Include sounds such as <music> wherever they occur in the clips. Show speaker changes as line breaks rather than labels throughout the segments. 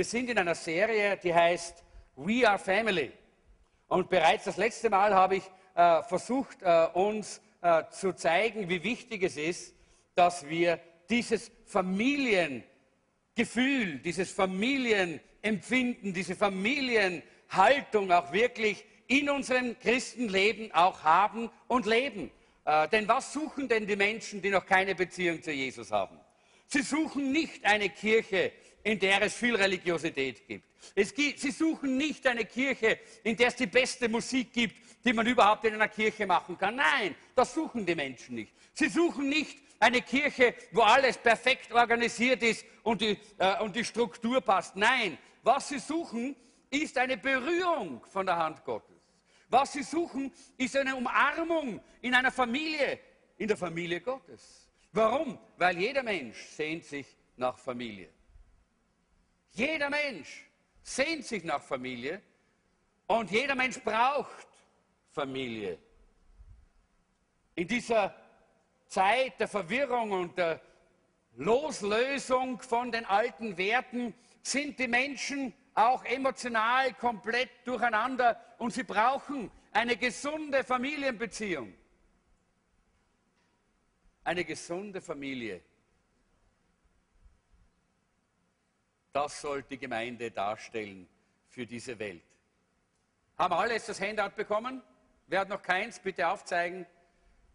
Wir sind in einer Serie, die heißt We Are Family. Und bereits das letzte Mal habe ich äh, versucht, äh, uns äh, zu zeigen, wie wichtig es ist, dass wir dieses Familiengefühl, dieses Familienempfinden, diese Familienhaltung auch wirklich in unserem Christenleben auch haben und leben. Äh, denn was suchen denn die Menschen, die noch keine Beziehung zu Jesus haben? Sie suchen nicht eine Kirche, in der es viel Religiosität gibt. gibt. Sie suchen nicht eine Kirche, in der es die beste Musik gibt, die man überhaupt in einer Kirche machen kann. Nein, das suchen die Menschen nicht. Sie suchen nicht eine Kirche, wo alles perfekt organisiert ist und die, äh, und die Struktur passt. Nein, was sie suchen, ist eine Berührung von der Hand Gottes. Was sie suchen, ist eine Umarmung in einer Familie, in der Familie Gottes. Warum? Weil jeder Mensch sehnt sich nach Familie. Jeder Mensch sehnt sich nach Familie und jeder Mensch braucht Familie. In dieser Zeit der Verwirrung und der Loslösung von den alten Werten sind die Menschen auch emotional komplett durcheinander und sie brauchen eine gesunde Familienbeziehung. Eine gesunde Familie. Das soll die Gemeinde darstellen für diese Welt. Haben alle jetzt das Handout bekommen? Wer hat noch keins? Bitte aufzeigen.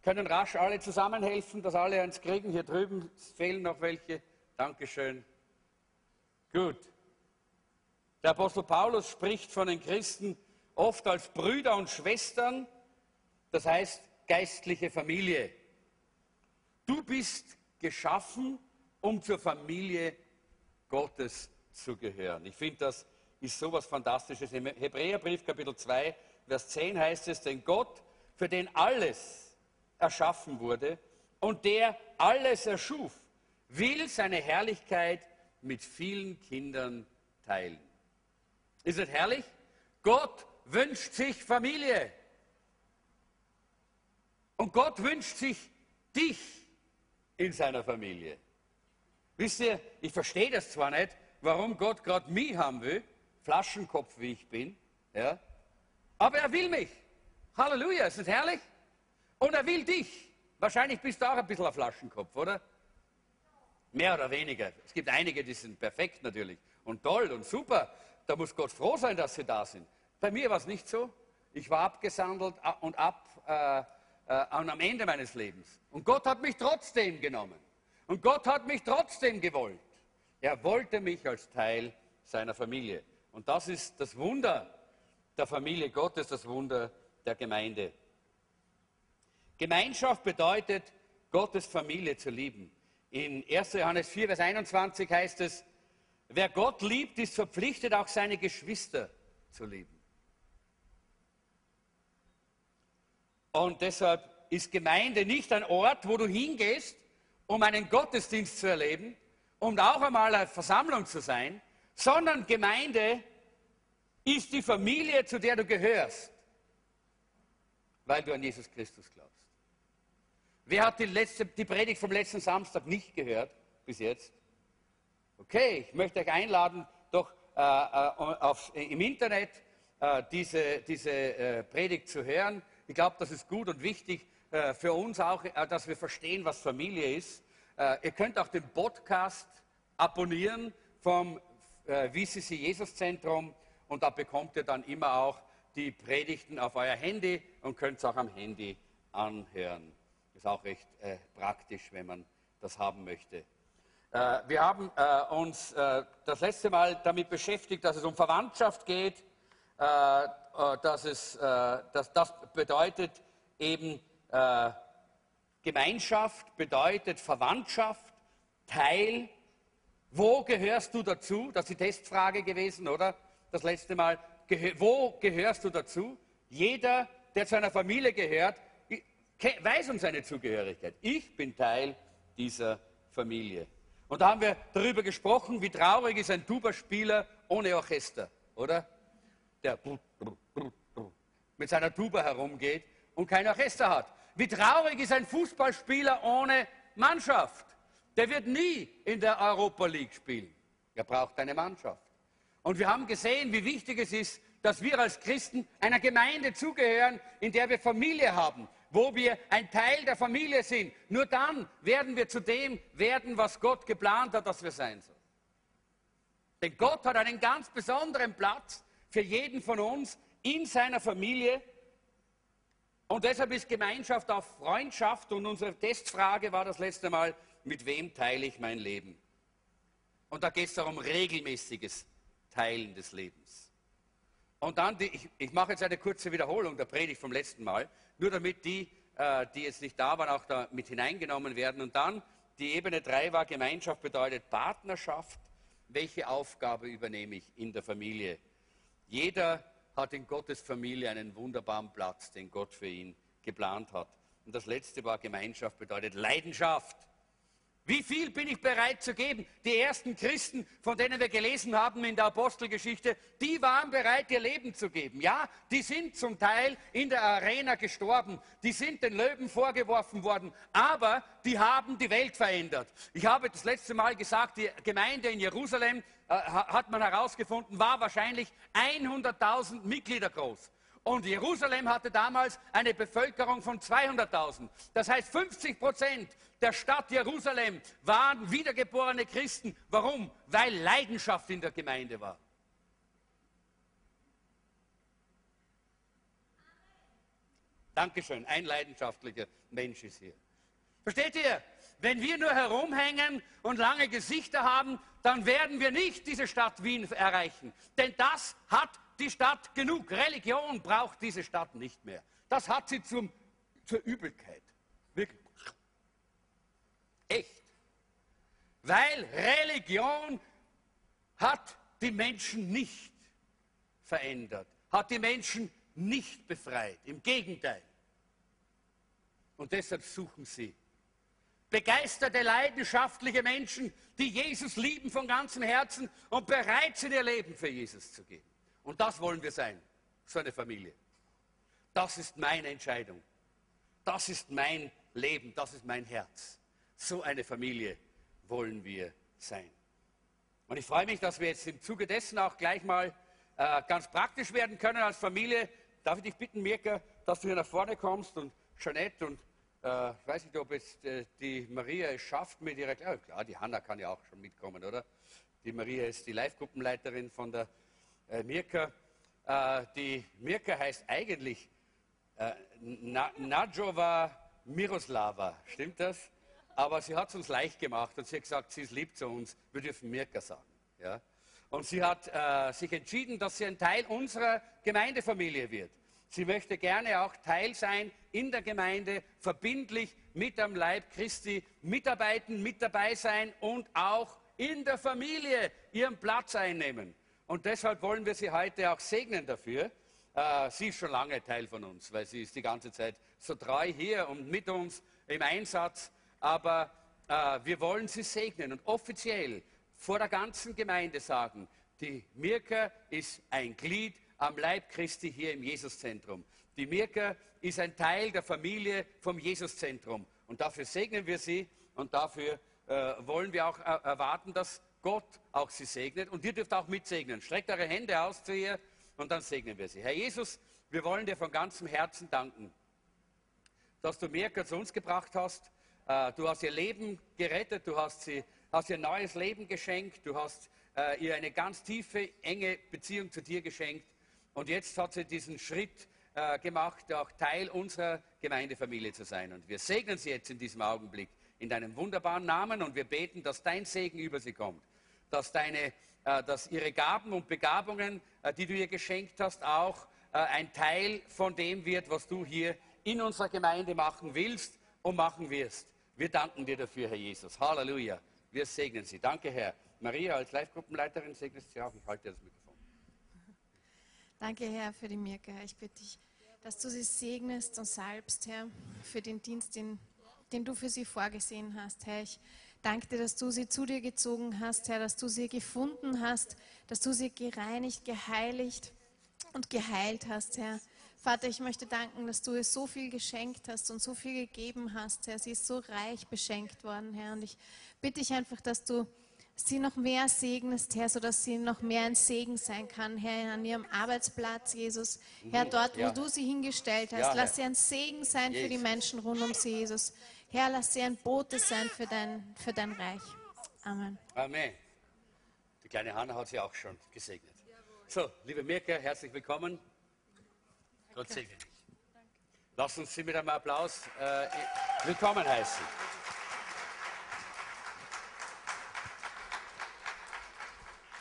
Können rasch alle zusammenhelfen, dass alle eins kriegen. Hier drüben fehlen noch welche. Dankeschön. Gut. Der Apostel Paulus spricht von den Christen oft als Brüder und Schwestern, das heißt geistliche Familie. Du bist geschaffen, um zur Familie Gottes zu gehören. Ich finde, das ist so etwas Fantastisches. Im Hebräerbrief Kapitel 2, Vers 10 heißt es, denn Gott, für den alles erschaffen wurde und der alles erschuf, will seine Herrlichkeit mit vielen Kindern teilen. Ist es herrlich? Gott wünscht sich Familie. Und Gott wünscht sich dich in seiner Familie. Wisst ihr, ich verstehe das zwar nicht, warum Gott gerade mich haben will, Flaschenkopf wie ich bin, ja, aber er will mich. Halleluja, ist das herrlich? Und er will dich. Wahrscheinlich bist du auch ein bisschen ein Flaschenkopf, oder? Mehr oder weniger. Es gibt einige, die sind perfekt natürlich und toll und super. Da muss Gott froh sein, dass sie da sind. Bei mir war es nicht so. Ich war abgesandelt und ab äh, äh, und am Ende meines Lebens. Und Gott hat mich trotzdem genommen. Und Gott hat mich trotzdem gewollt. Er wollte mich als Teil seiner Familie. Und das ist das Wunder der Familie Gottes, das Wunder der Gemeinde. Gemeinschaft bedeutet, Gottes Familie zu lieben. In 1. Johannes 4, Vers 21 heißt es, wer Gott liebt, ist verpflichtet, auch seine Geschwister zu lieben. Und deshalb ist Gemeinde nicht ein Ort, wo du hingehst, um einen Gottesdienst zu erleben, um auch einmal eine Versammlung zu sein, sondern Gemeinde ist die Familie, zu der du gehörst, weil du an Jesus Christus glaubst. Wer hat die, letzte, die Predigt vom letzten Samstag nicht gehört bis jetzt? Okay, ich möchte euch einladen, doch äh, äh auf, im Internet äh, diese, diese äh, Predigt zu hören. Ich glaube, das ist gut und wichtig, äh, für uns auch, äh, dass wir verstehen, was Familie ist. Äh, ihr könnt auch den Podcast abonnieren vom VCC Jesus Zentrum und da bekommt ihr dann immer auch die Predigten auf euer Handy und könnt es auch am Handy anhören. Ist auch recht äh, praktisch, wenn man das haben möchte. Äh, wir haben äh, uns das letzte Mal damit beschäftigt, dass es um Verwandtschaft geht. dass es, dass das bedeutet eben äh, Gemeinschaft bedeutet Verwandtschaft, Teil. Wo gehörst du dazu? Das ist die Testfrage gewesen, oder? Das letzte Mal. Wo gehörst du dazu? Jeder, der zu einer Familie gehört, weiß um seine Zugehörigkeit. Ich bin Teil dieser Familie. Und da haben wir darüber gesprochen, wie traurig ist ein Tuba-Spieler ohne Orchester, oder? Der mit seiner Tuba herumgeht und kein Orchester hat. Wie traurig ist ein Fußballspieler ohne Mannschaft? Der wird nie in der Europa League spielen. Er braucht eine Mannschaft. Und wir haben gesehen, wie wichtig es ist, dass wir als Christen einer Gemeinde zugehören, in der wir Familie haben, wo wir ein Teil der Familie sind. Nur dann werden wir zu dem werden, was Gott geplant hat, dass wir sein sollen. Denn Gott hat einen ganz besonderen Platz für jeden von uns in seiner Familie. Und deshalb ist Gemeinschaft auch Freundschaft. Und unsere Testfrage war das letzte Mal, mit wem teile ich mein Leben? Und da geht es darum, regelmäßiges Teilen des Lebens. Und dann, die, ich, ich, mache jetzt eine kurze Wiederholung der Predigt vom letzten Mal, nur damit die, äh, die jetzt nicht da waren, auch da mit hineingenommen werden. Und dann, die Ebene 3 war, Gemeinschaft bedeutet Partnerschaft. Welche Aufgabe übernehme ich in der Familie? Jeder hat in Gottes Familie einen wunderbaren Platz, den Gott für ihn geplant hat. Und das letzte war Gemeinschaft bedeutet Leidenschaft. Wie viel bin ich bereit zu geben? Die ersten Christen, von denen wir gelesen haben in der Apostelgeschichte, die waren bereit, ihr Leben zu geben. Ja, die sind zum Teil in der Arena gestorben, die sind den Löwen vorgeworfen worden, aber die haben die Welt verändert. Ich habe das letzte Mal gesagt, die Gemeinde in Jerusalem, äh, hat man herausgefunden, war wahrscheinlich 100.000 Mitglieder groß. Und Jerusalem hatte damals eine Bevölkerung von 200.000. Das heißt, 50 Prozent der Stadt Jerusalem waren wiedergeborene Christen. Warum? Weil Leidenschaft in der Gemeinde war. Dankeschön, ein leidenschaftlicher Mensch ist hier. Versteht ihr? Wenn wir nur herumhängen und lange Gesichter haben, dann werden wir nicht diese Stadt Wien erreichen. Denn das hat die Stadt genug. Religion braucht diese Stadt nicht mehr. Das hat sie zum, zur Übelkeit. Wirklich. Echt. Weil Religion hat die Menschen nicht verändert, hat die Menschen nicht befreit. Im Gegenteil. Und deshalb suchen sie begeisterte, leidenschaftliche Menschen, die Jesus lieben von ganzem Herzen und bereit sind, ihr Leben für Jesus zu geben. Und das wollen wir sein, so eine Familie. Das ist meine Entscheidung. Das ist mein Leben, das ist mein Herz. So eine Familie wollen wir sein. Und ich freue mich, dass wir jetzt im Zuge dessen auch gleich mal äh, ganz praktisch werden können als Familie. Darf ich dich bitten, Mirka, dass du hier nach vorne kommst und Jeanette und äh, ich weiß nicht, ob jetzt äh, die Maria es schafft mit ihrer, ja, klar, die Hanna kann ja auch schon mitkommen, oder? Die Maria ist die Live-Gruppenleiterin von der äh, Mirka. Äh, die Mirka heißt eigentlich äh, Na Nadjova Miroslava, stimmt das? Aber sie hat es uns leicht gemacht und sie hat gesagt, sie ist lieb zu uns, wir dürfen Mirka sagen. Ja? Und sie hat äh, sich entschieden, dass sie ein Teil unserer Gemeindefamilie wird. Sie möchte gerne auch Teil sein in der Gemeinde, verbindlich mit am Leib Christi mitarbeiten, mit dabei sein und auch in der Familie ihren Platz einnehmen. Und deshalb wollen wir sie heute auch segnen dafür. Äh, sie ist schon lange Teil von uns, weil sie ist die ganze Zeit so treu hier und mit uns im Einsatz. Aber äh, wir wollen sie segnen und offiziell vor der ganzen Gemeinde sagen, die Mirka ist ein Glied am Leib Christi hier im Jesuszentrum. Die Mirka ist ein Teil der Familie vom Jesuszentrum. Und dafür segnen wir sie und dafür äh, wollen wir auch äh, erwarten, dass Gott auch sie segnet und ihr dürft auch mitsegnen. Streckt eure Hände aus zu ihr und dann segnen wir sie. Herr Jesus, wir wollen dir von ganzem Herzen danken, dass du Mirka zu uns gebracht hast. Äh, du hast ihr Leben gerettet, du hast, sie, hast ihr neues Leben geschenkt, du hast äh, ihr eine ganz tiefe, enge Beziehung zu dir geschenkt. Und jetzt hat sie diesen Schritt äh, gemacht, auch Teil unserer Gemeindefamilie zu sein. Und wir segnen sie jetzt in diesem Augenblick in deinem wunderbaren Namen und wir beten, dass dein Segen über sie kommt dass, deine, dass ihre Gaben und Begabungen, die du ihr geschenkt hast, auch ein Teil von dem wird, was du hier in unserer Gemeinde machen willst und machen wirst. Wir danken dir dafür, Herr Jesus. Halleluja. Wir segnen Sie. Danke, Herr. Maria, als Live-Gruppenleiterin segnest Sie auch. Ich halte das Mikrofon.
Danke, Herr, für die Mirka. Ich bitte dich, dass du sie segnest und salbst, Herr, für den Dienst, den, den du für sie vorgesehen hast. Herr, ich Danke dir, dass du sie zu dir gezogen hast, Herr, dass du sie gefunden hast, dass du sie gereinigt, geheiligt und geheilt hast, Herr. Vater, ich möchte danken, dass du ihr so viel geschenkt hast und so viel gegeben hast, Herr. Sie ist so reich beschenkt worden, Herr. Und ich bitte dich einfach, dass du sie noch mehr segnest, Herr, sodass sie noch mehr ein Segen sein kann, Herr, an ihrem Arbeitsplatz, Jesus. Herr, dort, wo
Ja.
du sie hingestellt hast,
Ja,
lass sie ein Segen sein für die
Jesus.
Menschen rund um sie, Jesus. Herr, lass sie ein Bote sein für dein, für dein Reich. Amen.
Amen. Die kleine Hanna hat sie auch schon gesegnet. So, liebe Mirke, herzlich willkommen. Gott segne dich. Lass uns Sie mit einem Applaus äh, willkommen heißen.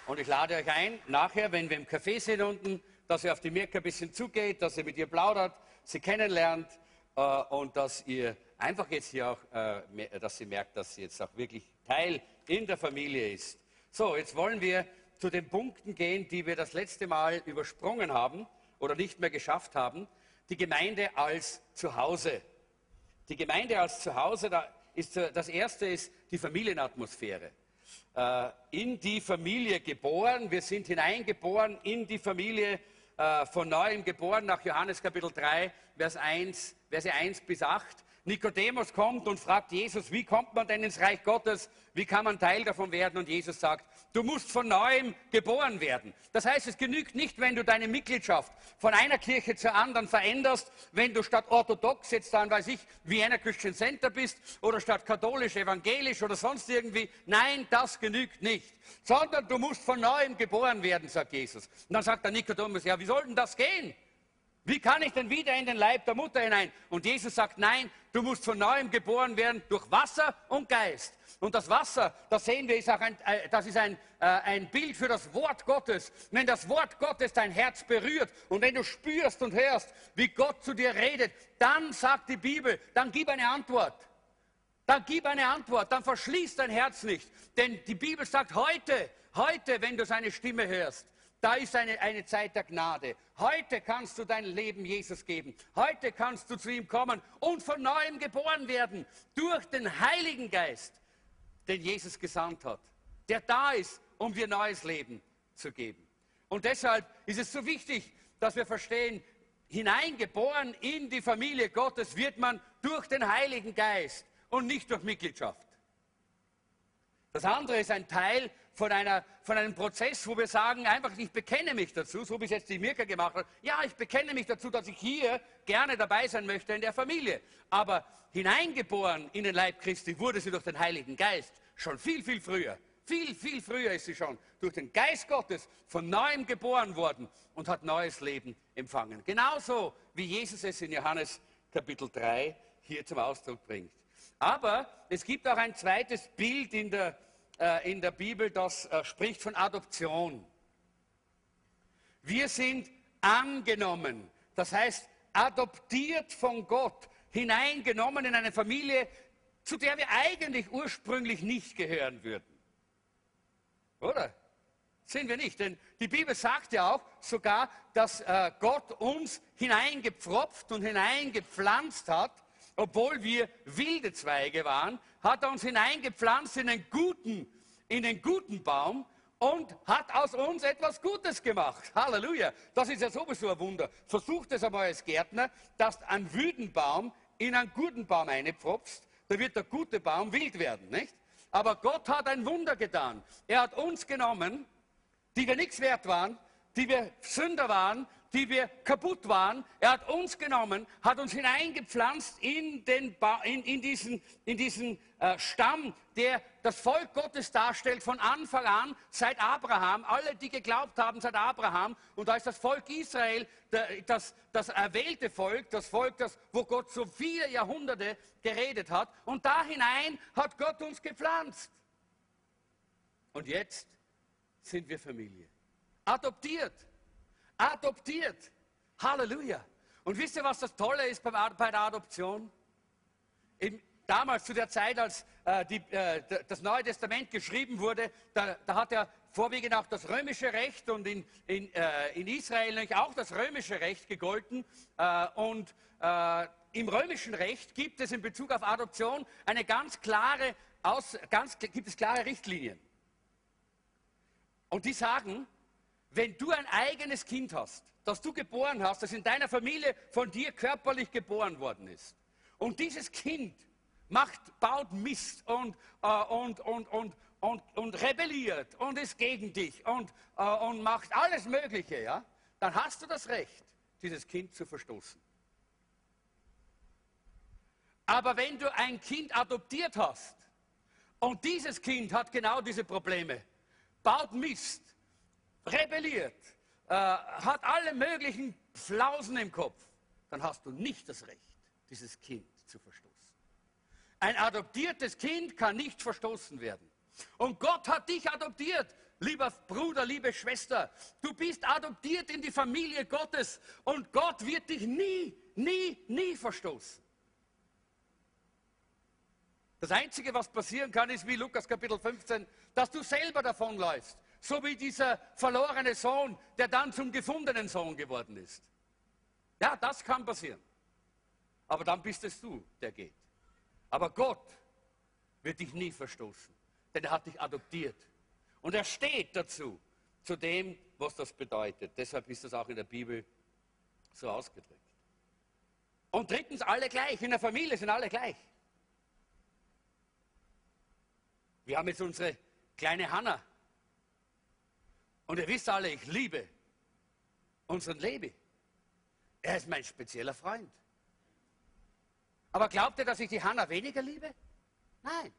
Und ich lade euch ein, nachher, wenn wir im Café sind unten, dass ihr auf die Mirke ein bisschen zugeht, dass ihr mit ihr plaudert, sie kennenlernt äh, und dass ihr einfach jetzt hier auch, äh, dass sie merkt, dass sie jetzt auch wirklich Teil in der Familie ist. So, jetzt wollen wir zu den Punkten gehen, die wir das letzte Mal übersprungen haben oder nicht mehr geschafft haben. Die Gemeinde als Zuhause. Die Gemeinde als Zuhause, da ist, das erste ist die Familienatmosphäre. Äh, in die Familie geboren, wir sind hineingeboren in die Familie, äh, von neuem geboren, nach Johannes Kapitel 3, Vers 1, Verse 1 bis 8. Nikodemus kommt und fragt Jesus, wie kommt man denn ins Reich Gottes? Wie kann man Teil davon werden? Und Jesus sagt, du musst von neuem geboren werden. Das heißt, es genügt nicht, wenn du deine Mitgliedschaft von einer Kirche zur anderen veränderst, wenn du statt orthodox jetzt dann, weiß ich, Vienna Christian Center bist oder statt katholisch, evangelisch oder sonst irgendwie. Nein, das genügt nicht. Sondern du musst von neuem geboren werden, sagt Jesus. Und dann sagt der Nikodemus, ja, wie soll denn das gehen? Wie kann ich denn wieder in den Leib der Mutter hinein? Und Jesus sagt, nein, du musst von neuem geboren werden durch Wasser und Geist. Und das Wasser, das sehen wir, ist auch ein, äh, das ist ein, äh, ein Bild für das Wort Gottes. Wenn das Wort Gottes dein Herz berührt und wenn du spürst und hörst, wie Gott zu dir redet, dann sagt die Bibel, dann gib eine Antwort. Dann gib eine Antwort, dann verschließ dein Herz nicht. Denn die Bibel sagt heute, heute, wenn du seine Stimme hörst, da ist eine, eine Zeit der Gnade. Heute kannst du dein Leben Jesus geben. Heute kannst du zu ihm kommen und von neuem geboren werden durch den Heiligen Geist, den Jesus gesandt hat, der da ist, um dir neues Leben zu geben. Und deshalb ist es so wichtig, dass wir verstehen, hineingeboren in die Familie Gottes wird man durch den Heiligen Geist und nicht durch Mitgliedschaft. Das andere ist ein Teil von, einer, von einem Prozess, wo wir sagen, einfach, ich bekenne mich dazu, so wie es jetzt die Mirka gemacht hat. Ja, ich bekenne mich dazu, dass ich hier gerne dabei sein möchte in der Familie. Aber hineingeboren in den Leib Christi wurde sie durch den Heiligen Geist schon viel, viel früher. Viel, viel früher ist sie schon durch den Geist Gottes von neuem geboren worden und hat neues Leben empfangen. Genauso wie Jesus es in Johannes Kapitel 3 hier zum Ausdruck bringt. Aber es gibt auch ein zweites Bild in der, äh, in der Bibel, das äh, spricht von Adoption. Wir sind angenommen, das heißt adoptiert von Gott, hineingenommen in eine Familie, zu der wir eigentlich ursprünglich nicht gehören würden. Oder? Sind wir nicht. Denn die Bibel sagt ja auch sogar, dass äh, Gott uns hineingepfropft und hineingepflanzt hat, obwohl wir wilde Zweige waren, hat er uns hineingepflanzt in den guten, in den guten Baum und hat aus uns etwas Gutes gemacht. Halleluja. Das ist ja sowieso ein Wunder. Versucht es einmal als Gärtner, dass einen wüden Baum in einen guten Baum einpfropfst, da wird der gute Baum wild werden, nicht? Aber Gott hat ein Wunder getan. Er hat uns genommen, die wir nichts wert waren, die wir Sünder waren, die wir kaputt waren. Er hat uns genommen, hat uns hineingepflanzt in, den ba in, in diesen, in diesen äh, Stamm, der das Volk Gottes darstellt von Anfang an, seit Abraham. Alle, die geglaubt haben, seit Abraham. Und da ist das Volk Israel, das, das erwählte Volk, das Volk, das, wo Gott so viele Jahrhunderte geredet hat. Und da hinein hat Gott uns gepflanzt. Und jetzt sind wir Familie. Adoptiert. Adoptiert. Halleluja. Und wisst ihr, was das Tolle ist bei, der Adoption? Im, damals, zu der Zeit, als äh, die, äh, das Neue Testament geschrieben wurde, da, da, hat ja vorwiegend auch das römische Recht und in, in, äh, in Israel nämlich auch das römische Recht gegolten. Äh, und äh, im römischen Recht gibt es in Bezug auf Adoption eine ganz klare, Aus, ganz, gibt es klare Richtlinien. Und die sagen, wenn du ein eigenes Kind hast, das du geboren hast, das in deiner Familie von dir körperlich geboren worden ist, und dieses Kind macht, baut Mist und, äh, und, und, und, und, und rebelliert und ist gegen dich und, äh, und macht alles Mögliche, ja, dann hast du das Recht, dieses Kind zu verstoßen. Aber wenn du ein Kind adoptiert hast und dieses Kind hat genau diese Probleme, baut Mist, rebelliert, äh, hat alle möglichen Flausen im Kopf, dann hast du nicht das Recht, dieses Kind zu verstoßen. Ein adoptiertes Kind kann nicht verstoßen werden. Und Gott hat dich adoptiert, lieber Bruder, liebe Schwester. Du bist adoptiert in die Familie Gottes und Gott wird dich nie, nie, nie verstoßen. Das Einzige, was passieren kann, ist wie Lukas Kapitel 15, dass du selber davonläufst. So wie dieser verlorene Sohn, der dann zum gefundenen Sohn geworden ist. Ja, das kann passieren. Aber dann bist es du, der geht. Aber Gott wird dich nie verstoßen, denn er hat dich adoptiert. Und er steht dazu, zu dem, was das bedeutet. Deshalb ist das auch in der Bibel so ausgedrückt. Und drittens, alle gleich. In der Familie sind alle gleich. Wir haben jetzt unsere kleine Hanna. Und ihr wisst alle, ich liebe unseren Lebi. Er ist mein spezieller Freund. Aber glaubt ihr, dass ich die Hanna weniger liebe? Nein.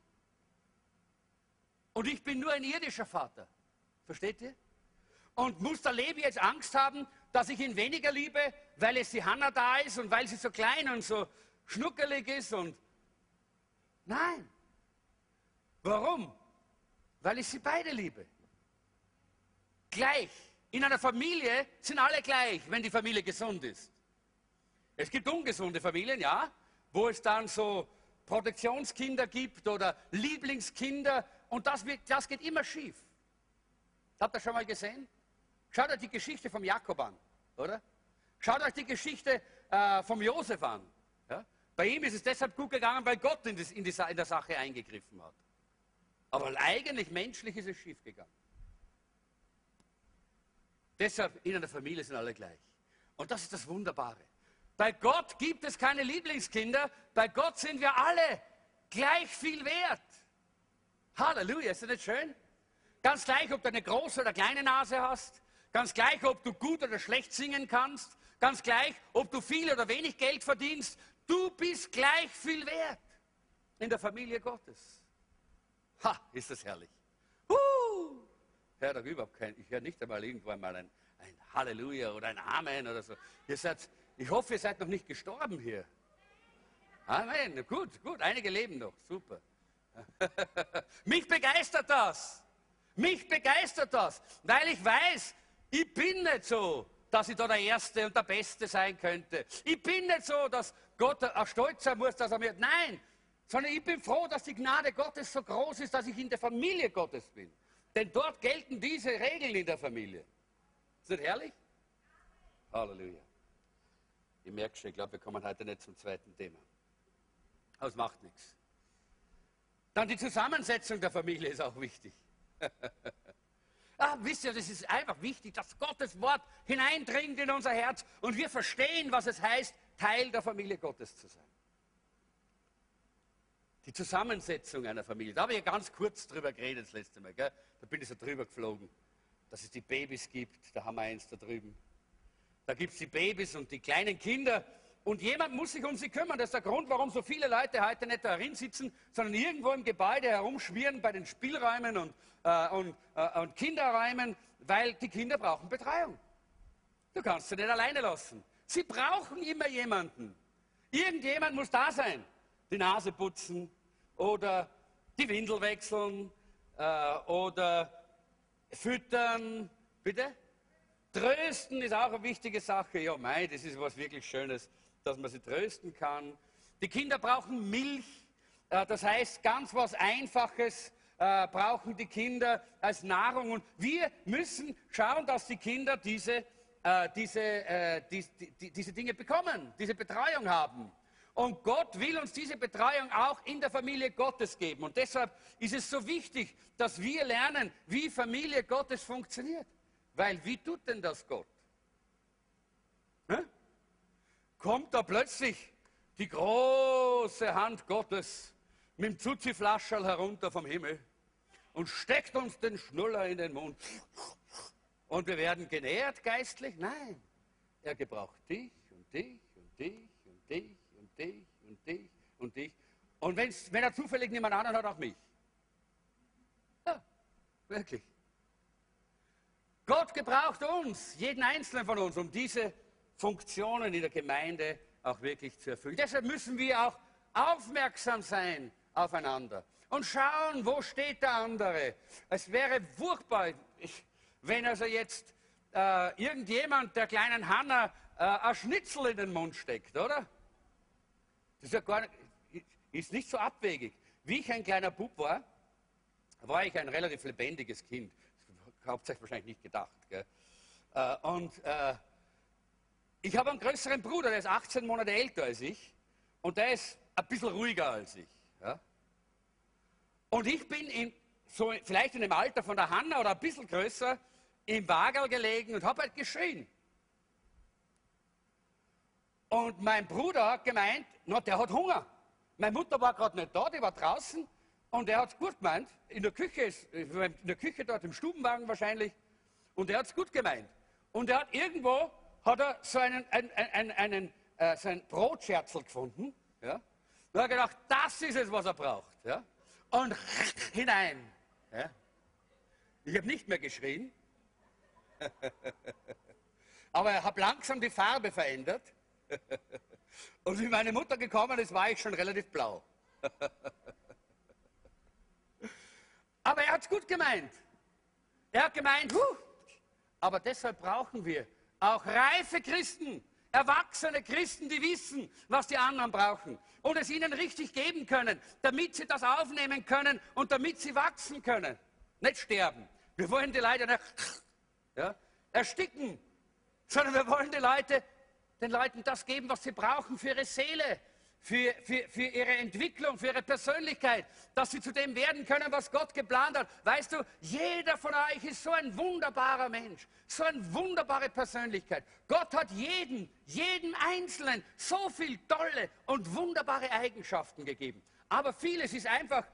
Und ich bin nur ein irdischer Vater. Versteht ihr? Und muss der Lebi jetzt Angst haben, dass ich ihn weniger liebe, weil es die Hanna da ist und weil sie so klein und so schnuckelig ist und. Nein. Warum? Weil ich sie beide liebe. Gleich. In einer Familie sind alle gleich, wenn die Familie gesund ist. Es gibt ungesunde Familien, ja, wo es dann so Protektionskinder gibt oder Lieblingskinder und das, wird, das geht immer schief. Habt ihr schon mal gesehen? Schaut euch die Geschichte vom Jakob an, oder? Schaut euch die Geschichte äh, vom Josef an. Ja? Bei ihm ist es deshalb gut gegangen, weil Gott in, das, in, die, in der Sache eingegriffen hat. Aber eigentlich menschlich ist es schief gegangen. Deshalb in einer Familie sind alle gleich. Und das ist das Wunderbare. Bei Gott gibt es keine Lieblingskinder. Bei Gott sind wir alle gleich viel wert. Halleluja, ist das nicht schön? Ganz gleich, ob du eine große oder kleine Nase hast. Ganz gleich, ob du gut oder schlecht singen kannst. Ganz gleich, ob du viel oder wenig Geld verdienst. Du bist gleich viel wert in der Familie Gottes. Ha, ist das herrlich. Hör doch überhaupt kein, ich höre nicht einmal irgendwo einmal ein, ein Halleluja oder ein Amen oder so. Ihr seid, ich hoffe, ihr seid noch nicht gestorben hier. Amen, gut, gut, einige leben noch, super. <laughs> Mich begeistert das. Mich begeistert das, weil ich weiß, ich bin nicht so, dass ich da der Erste und der Beste sein könnte. Ich bin nicht so, dass Gott stolz sein muss, dass er mir. Nein, sondern ich bin froh, dass die Gnade Gottes so groß ist, dass ich in der Familie Gottes bin. Denn dort gelten diese Regeln in der Familie. Ist das herrlich? Halleluja. Ich merke schon, ich glaube, wir kommen heute nicht zum zweiten Thema. Aber es macht nichts. Dann die Zusammensetzung der Familie ist auch wichtig. <laughs> ah, wisst ihr, das ist einfach wichtig, dass Gottes Wort hineindringt in unser Herz und wir verstehen, was es heißt, Teil der Familie Gottes zu sein. Die Zusammensetzung einer Familie. Da habe ich ja ganz kurz drüber geredet das letzte Mal. Gell? Da bin ich so drüber geflogen, dass es die Babys gibt. Da haben wir eins da drüben. Da gibt es die Babys und die kleinen Kinder. Und jemand muss sich um sie kümmern. Das ist der Grund, warum so viele Leute heute nicht darin sitzen, sondern irgendwo im Gebäude herumschwirren bei den Spielräumen und, äh, und, äh, und Kinderräumen, weil die Kinder brauchen Betreuung. Du kannst sie nicht alleine lassen. Sie brauchen immer jemanden. Irgendjemand muss da sein die Nase putzen oder die Windel wechseln äh, oder füttern. Bitte? Trösten ist auch eine wichtige Sache. Ja, mei, das ist was wirklich Schönes, dass man sie trösten kann. Die Kinder brauchen Milch. Äh, das heißt, ganz was Einfaches äh, brauchen die Kinder als Nahrung. Und wir müssen schauen, dass die Kinder diese, äh, diese, die, die, diese Dinge bekommen, diese Betreuung haben. Und Gott will uns diese Betreuung auch in der Familie Gottes geben. Und deshalb ist es so wichtig, dass wir lernen, wie Familie Gottes funktioniert. Weil wie tut denn das Gott? Ne? Kommt da plötzlich die große Hand Gottes mit dem Zuziflascherl herunter vom Himmel und steckt uns den Schnuller in den Mund. Und wir werden genährt geistlich? Nein. Er gebraucht dich und dich und dich und dich dich und dich und dich. Und wenn's, wenn er zufällig niemand anderen hat, auch mich. Ja, wirklich. Gott gebraucht uns, jeden einzelnen von uns, um diese Funktionen in der Gemeinde auch wirklich zu erfüllen. Deshalb müssen wir auch aufmerksam sein aufeinander und schauen, wo steht der andere. Es wäre furchtbar, wenn also jetzt äh, irgendjemand der kleinen Hanna äh, ein Schnitzel in den Mund steckt, oder? Das ist ja gar nicht, ist nicht so abwegig. Wie ich ein kleiner Bub war, war ich ein relativ lebendiges Kind. Euch wahrscheinlich nicht gedacht. Gell? Äh, und äh, ich habe einen größeren Bruder, der ist 18 Monate älter als ich und der ist ein bisschen ruhiger als ich. Ja? Und ich bin in, so vielleicht in dem Alter von der Hanna oder ein bisschen größer im Wagel gelegen und habe halt geschrien. Und mein Bruder hat gemeint, no, der hat Hunger. Meine Mutter war gerade nicht da, die war draußen und er hat es gut gemeint. In der Küche, in der Küche dort im Stubenwagen wahrscheinlich. Und er hat es gut gemeint. Und er hat irgendwo hat er so einen, einen, einen, einen äh, so ein Brotscherzel gefunden. Ja? Und hat gedacht, das ist es, was er braucht. Ja? Und <laughs> hinein. Ja? Ich habe nicht mehr geschrien. <laughs> Aber ich habe langsam die Farbe verändert. <laughs> Und wie meine Mutter gekommen ist, war ich schon relativ blau. <laughs> Aber er hat es gut gemeint. Er hat gemeint, huh, aber deshalb brauchen wir auch reife Christen, erwachsene Christen, die wissen, was die anderen brauchen und es ihnen richtig geben können, damit sie das aufnehmen können und damit sie wachsen können. Nicht sterben. Wir wollen die Leute nicht ja, ersticken, sondern wir wollen die Leute, den Leuten das geben, was sie brauchen für ihre Seele, für, für, für ihre Entwicklung, für ihre Persönlichkeit, dass sie zu dem werden können, was Gott geplant hat. Weißt du, jeder von euch ist so ein wunderbarer Mensch, so eine wunderbare Persönlichkeit. Gott hat jeden, jeden Einzelnen so viele tolle und wunderbare Eigenschaften gegeben. Aber vieles ist einfach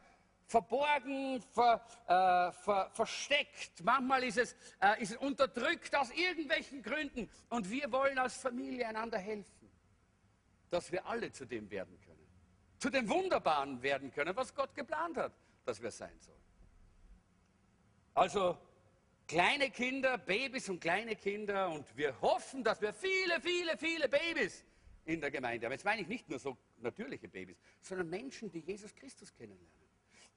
verborgen, ver, äh, ver, versteckt. Manchmal ist es, äh, ist es unterdrückt aus irgendwelchen Gründen. Und wir wollen als Familie einander helfen dass wir alle zu dem werden können. Zu dem Wunderbaren werden können, was Gott geplant hat, dass wir sein sollen. Also kleine Kinder, Babys und kleine Kinder und wir hoffen, dass wir viele, viele, viele Babys in der Gemeinde haben. Jetzt meine ich nicht nur so natürliche Babys, sondern Menschen, die Jesus Christus kennenlernen.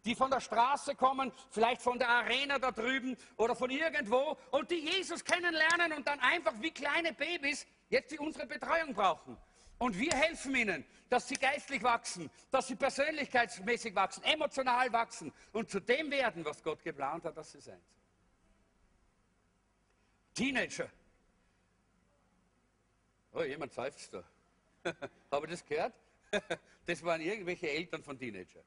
Die von der Straße kommen, vielleicht von der Arena da drüben oder von irgendwo und die Jesus kennenlernen und dann einfach wie kleine Babys jetzt die unsere Betreuung brauchen. Und wir helfen ihnen, dass sie geistlich wachsen, dass sie persönlichkeitsmäßig wachsen, emotional wachsen und zu dem werden, was Gott geplant hat, dass sie sein. Teenager. Oh, jemand seufzt da. <laughs> Habe ich das gehört? <laughs> Das waren irgendwelche Eltern von Teenager.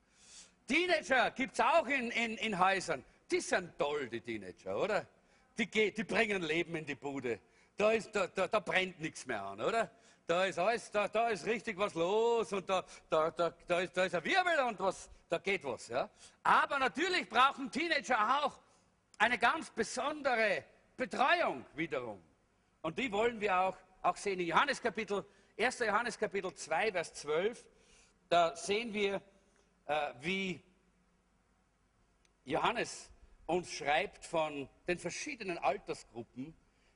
Teenager gibt es auch in, in, in Häusern. Die sind toll, die Teenager, oder? Die, die bringen Leben in die Bude. Da, ist, da, da, da brennt nichts mehr an, oder? da ist alles, da, da ist richtig was los und da, da, da, da, ist, da ist ein Wirbel und was, da geht was. Ja? Aber natürlich brauchen Teenager auch eine ganz besondere Betreuung wiederum. Und die wollen wir auch, auch sehen. In Johannes Kapitel, 1. Johannes Kapitel 2, Vers 12, da sehen wir, äh, wie Johannes uns schreibt von den verschiedenen Altersgruppen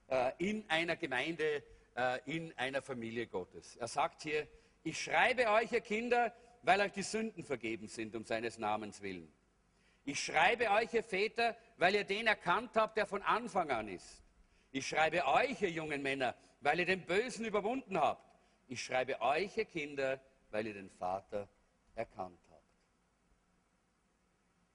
äh, in einer Gemeinde äh, in einer Familie Gottes. Er sagt hier, ich schreibe euch, ihr Kinder, weil euch die Sünden vergeben sind um seines Namens willen. Ich schreibe euch, ihr Väter, weil ihr den erkannt habt, der von Anfang an ist. Ich schreibe euch, ihr jungen Männer, weil ihr den Bösen überwunden habt. Ich schreibe euch, ihr Kinder, weil ihr den Vater erkannt habt.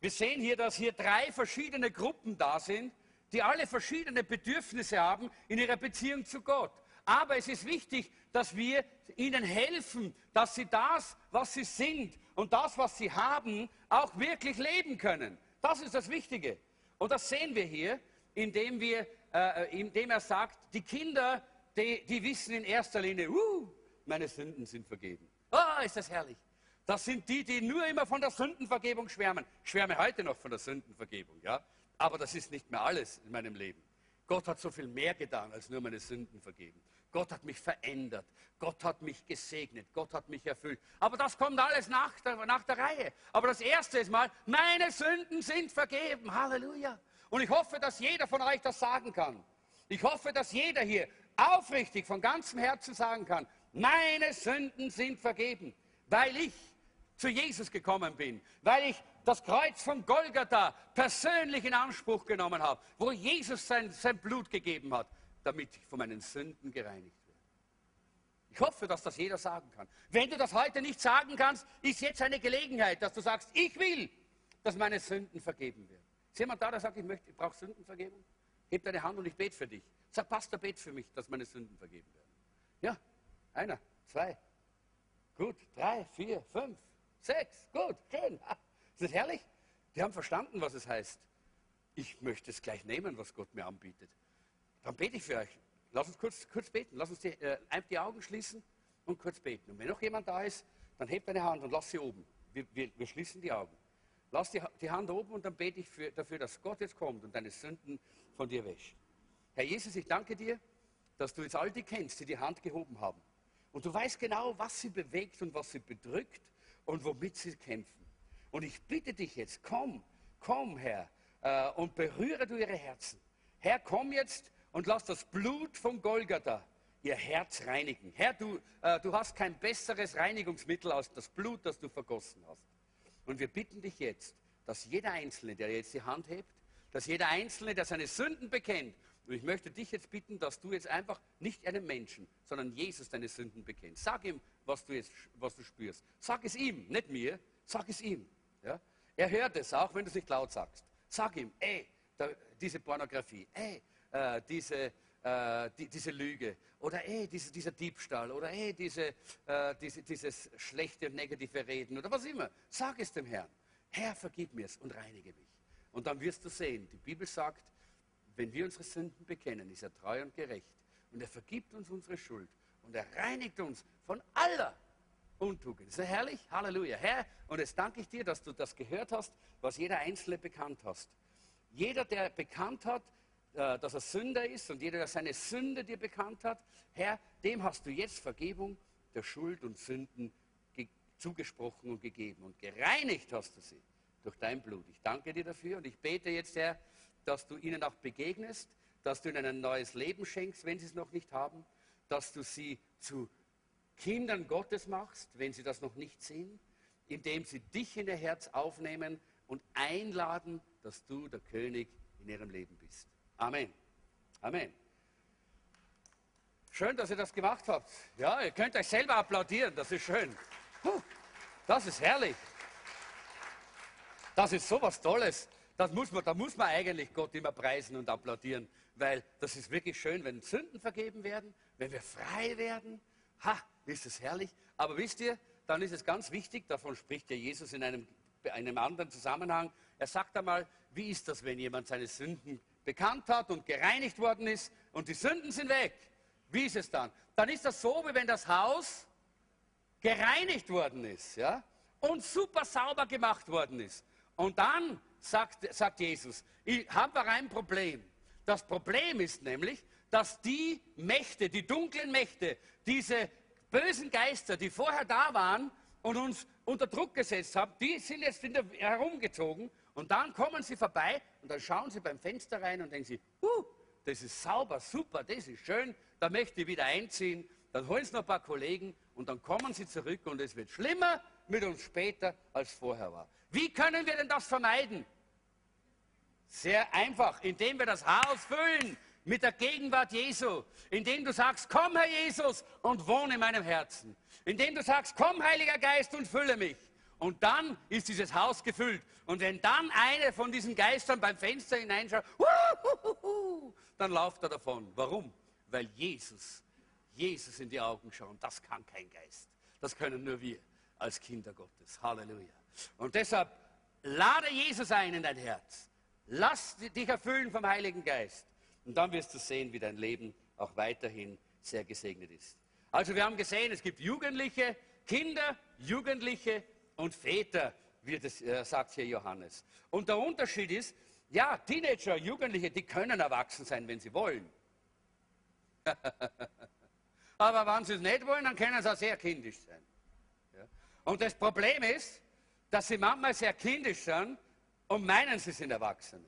Wir sehen hier, dass hier drei verschiedene Gruppen da sind, die alle verschiedene Bedürfnisse haben in ihrer Beziehung zu Gott. Aber es ist wichtig, dass wir ihnen helfen, dass sie das, was sie sind und das, was sie haben, auch wirklich leben können. Das ist das Wichtige. Und das sehen wir hier, indem, wir, äh, indem er sagt, die Kinder, die, die wissen in erster Linie, uh, meine Sünden sind vergeben. Oh, ist das herrlich. Das sind die, die nur immer von der Sündenvergebung schwärmen. Ich schwärme heute noch von der Sündenvergebung, ja. Aber das ist nicht mehr alles in meinem Leben. Gott hat so viel mehr getan, als nur meine Sünden vergeben. Gott hat mich verändert. Gott hat mich gesegnet. Gott hat mich erfüllt. Aber das kommt alles nach der, nach der Reihe. Aber das erste ist mal, meine Sünden sind vergeben. Halleluja. Und ich hoffe, dass jeder von euch das sagen kann. Ich hoffe, dass jeder hier aufrichtig von ganzem Herzen sagen kann, meine Sünden sind vergeben, weil ich zu Jesus gekommen bin, weil ich das Kreuz von Golgatha persönlich in Anspruch genommen habe, wo Jesus sein, sein Blut gegeben hat, damit ich von meinen Sünden gereinigt werde. Ich hoffe, dass das jeder sagen kann. Wenn du das heute nicht sagen kannst, ist jetzt eine Gelegenheit, dass du sagst, ich will, dass meine Sünden vergeben werden. Ist jemand da, der sagt, ich, möchte, ich brauche Sündenvergebung? Heb deine Hand und ich bete für dich. Sag, Pastor, bete für mich, dass meine Sünden vergeben werden. Ja, einer, zwei, gut, drei, vier, fünf, sechs, gut, schön. <laughs> Ist das herrlich? Die haben verstanden, was es heißt. Ich möchte es gleich nehmen, was Gott mir anbietet. Dann bete ich für euch. Lass uns kurz, kurz beten. Lass uns die, äh, die Augen schließen und kurz beten. Und wenn noch jemand da ist, dann heb deine Hand und lass sie oben. Wir, wir, wir schließen die Augen. Lass die, die, Hand oben und dann bete ich für, dafür, dass Gott jetzt kommt und deine Sünden von dir wäscht. Herr Jesus, ich danke dir, dass du jetzt all die kennst, die die Hand gehoben haben. Und du weißt genau, was sie bewegt und was sie bedrückt und womit sie kämpfen. Und ich bitte dich jetzt, komm, komm, Herr, äh, und berühre du ihre Herzen. Herr, komm jetzt und lass das Blut von Golgatha ihr Herz reinigen. Herr, du, äh, du hast kein besseres Reinigungsmittel als das Blut, das du vergossen hast. Und wir bitten dich jetzt, dass jeder Einzelne, der jetzt die Hand hebt, dass jeder Einzelne, der seine Sünden bekennt, und ich möchte dich jetzt bitten, dass du jetzt einfach nicht einem Menschen, sondern Jesus deine Sünden bekennst. Sag ihm, was du jetzt was du spürst. Sag es ihm, nicht mir, sag es ihm. Ja? Er hört es, auch wenn du es nicht laut sagst. Sag ihm, ey, da, diese Pornografie, ey, äh, diese, äh, die, diese Lüge oder ey, diese, dieser Diebstahl oder ey, diese, äh, diese, dieses schlechte negative Reden oder was immer. Sag es dem Herrn. Herr, vergib mir es und reinige mich. Und dann wirst du sehen, die Bibel sagt, wenn wir unsere Sünden bekennen, ist er treu und gerecht. Und er vergibt uns unsere Schuld. Und er reinigt uns von aller Untugend. Ist das herrlich? Halleluja. Herr, und jetzt danke ich dir, dass du das gehört hast, was jeder Einzelne bekannt hast. Jeder, der bekannt hat, äh, dass er Sünder ist und jeder, der seine Sünde dir bekannt hat, Herr, dem hast du jetzt Vergebung der Schuld und Sünden zugesprochen und gegeben. Und gereinigt hast du sie durch dein Blut. Ich danke dir dafür und ich bete jetzt, Herr, dass du ihnen auch begegnest, dass du ihnen ein neues Leben schenkst, wenn sie es noch nicht haben, dass du sie zu Kindern Gottes machst, wenn sie das noch nicht sehen, indem sie dich in ihr Herz aufnehmen und einladen, dass du der König in ihrem Leben bist. Amen. Amen. Schön, dass ihr das gemacht habt. Ja, ihr könnt euch selber applaudieren, das ist schön. Das ist herrlich. Das ist so was Tolles. Das muss man, da muss man eigentlich Gott immer preisen und applaudieren, weil das ist wirklich schön, wenn Sünden vergeben werden, wenn wir frei werden. Ha, ist es herrlich. Aber wisst ihr, dann ist es ganz wichtig, davon spricht ja Jesus in einem, einem anderen Zusammenhang. Er sagt einmal, wie ist das, wenn jemand seine Sünden bekannt hat und gereinigt worden ist und die Sünden sind weg? Wie ist es dann? Dann ist das so, wie wenn das Haus gereinigt worden ist ja? und super sauber gemacht worden ist. Und dann sagt, sagt Jesus, ich habe ein Problem. Das Problem ist nämlich, dass die Mächte, die dunklen Mächte, diese bösen Geister, die vorher da waren und uns unter Druck gesetzt haben, die sind jetzt wieder herumgezogen und dann kommen sie vorbei und dann schauen sie beim Fenster rein und denken sie, uh, das ist sauber, super, das ist schön, da möchte ich wieder einziehen. Dann holen sie noch ein paar Kollegen und dann kommen sie zurück und es wird schlimmer mit uns später, als vorher war. Wie können wir denn das vermeiden? Sehr einfach, indem wir das Haus füllen mit der Gegenwart Jesu, indem du sagst, komm Herr Jesus und wohne in meinem Herzen, indem du sagst, komm Heiliger Geist und fülle mich. Und dann ist dieses Haus gefüllt. Und wenn dann eine von diesen Geistern beim Fenster hineinschaut, dann lauft er davon. Warum? Weil Jesus, Jesus in die Augen schaut. Das kann kein Geist. Das können nur wir als Kinder Gottes. Halleluja. Und deshalb lade Jesus ein in dein Herz. Lass dich erfüllen vom Heiligen Geist. Und dann wirst du sehen, wie dein Leben auch weiterhin sehr gesegnet ist. Also wir haben gesehen, es gibt Jugendliche, Kinder, Jugendliche und Väter, wie das äh, sagt hier Johannes. Und der Unterschied ist, ja, Teenager, Jugendliche, die können erwachsen sein, wenn sie wollen. <laughs> Aber wenn sie es nicht wollen, dann können sie auch sehr kindisch sein. Ja? Und das Problem ist, dass sie manchmal sehr kindisch sind und meinen, sie sind Erwachsene.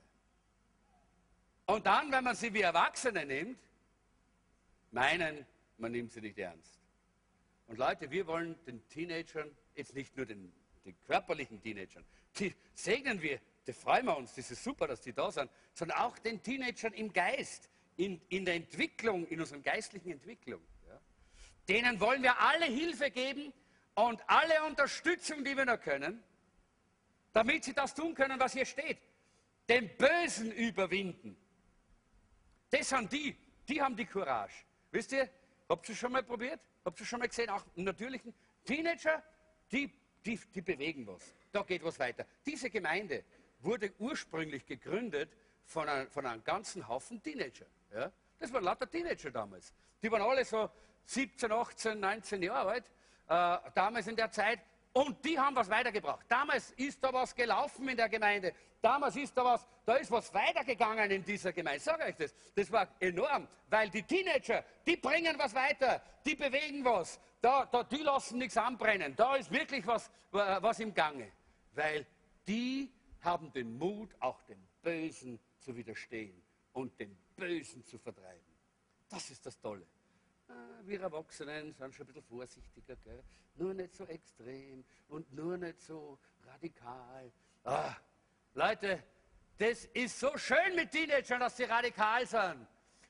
Und dann, wenn man sie wie Erwachsene nimmt, meinen, man nimmt sie nicht ernst. Und Leute, wir wollen den Teenagern, jetzt nicht nur den, den körperlichen Teenagern, die segnen wir, da freuen wir uns, das ist super, dass die da sind, sondern auch den Teenagern im Geist, in, in der Entwicklung, in unserer geistlichen Entwicklung. Denen wollen wir alle Hilfe geben und alle Unterstützung, die wir noch können, damit sie das tun können, was hier steht. Den Bösen überwinden. Das sind die, die haben die Courage. Wisst ihr, habt ihr schon mal probiert? Habt ihr schon mal gesehen, auch natürlichen Teenager, die, die, die bewegen was. Da geht was weiter. Diese Gemeinde wurde ursprünglich gegründet von, ein, von einem ganzen Haufen Teenager. Ja? Das waren lauter Teenager damals. Die waren alle so 17, 18, 19 Jahre alt, äh, damals in der Zeit. Und die haben was weitergebracht. Damals ist da was gelaufen in der Gemeinde. Damals ist da was, da ist was weitergegangen in dieser Gemeinde. Sag euch das. Das war enorm, weil die Teenager, die bringen was weiter, die bewegen was. Da, da, die lassen nichts anbrennen. Da ist wirklich was, was im Gange. Weil die haben den Mut, auch dem Bösen zu widerstehen und den Bösen zu vertreiben. Das ist das Tolle. Ah, wir Erwachsenen sind schon ein bisschen vorsichtiger, gell? nur nicht so extrem und nur nicht so radikal. Ah, Leute, das ist so schön mit Teenagern, dass sie radikal sind.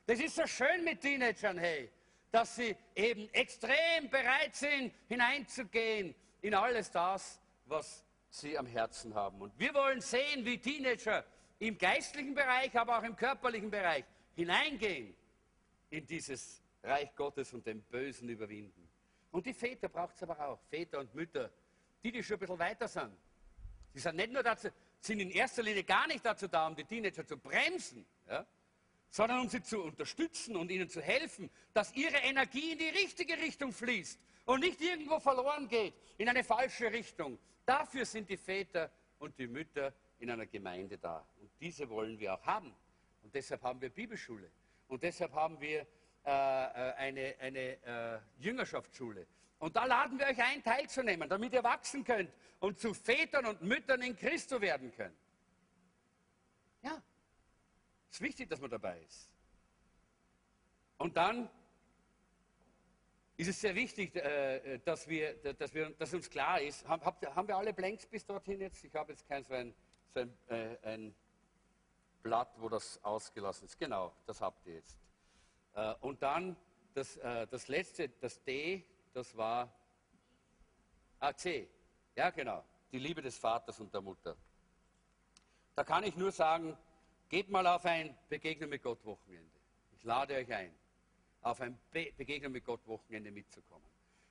Das ist so schön mit Teenagern, hey, dass sie eben extrem bereit sind, hineinzugehen in alles das, was sie am Herzen haben. Und wir wollen sehen, wie Teenager im geistlichen Bereich, aber auch im körperlichen Bereich hineingehen in dieses Reich Gottes und den Bösen überwinden. Und die Väter braucht es aber auch, Väter und Mütter, die, die schon ein bisschen weiter sind. Die sind nicht nur dazu, sind in erster Linie gar nicht dazu da, um die Teenager zu bremsen, ja, sondern um sie zu unterstützen und ihnen zu helfen, dass ihre Energie in die richtige Richtung fließt und nicht irgendwo verloren geht, in eine falsche Richtung. Dafür sind die Väter und die Mütter in einer Gemeinde da. Und diese wollen wir auch haben. Und deshalb haben wir Bibelschule. Und deshalb haben wir äh, äh, eine, eine äh, Jüngerschaftsschule. Und da laden wir euch ein, teilzunehmen, damit ihr wachsen könnt und zu Vätern und Müttern in Christo werden könnt. Ja, es ist wichtig, dass man dabei ist. Und dann ist es sehr wichtig, äh, dass, wir, dass, wir, dass uns klar ist, haben wir alle Blanks bis dorthin jetzt? Ich habe jetzt kein so ein, so ein, äh, ein Blatt, wo das ausgelassen ist. Genau, das habt ihr jetzt. Äh, und dann das, äh, das letzte, das D, das war AC. Ja, genau. Die Liebe des Vaters und der Mutter. Da kann ich nur sagen, geht mal auf ein Begegnung mit Gott Wochenende. Ich lade euch ein, auf ein Be Begegnung mit Gott Wochenende mitzukommen.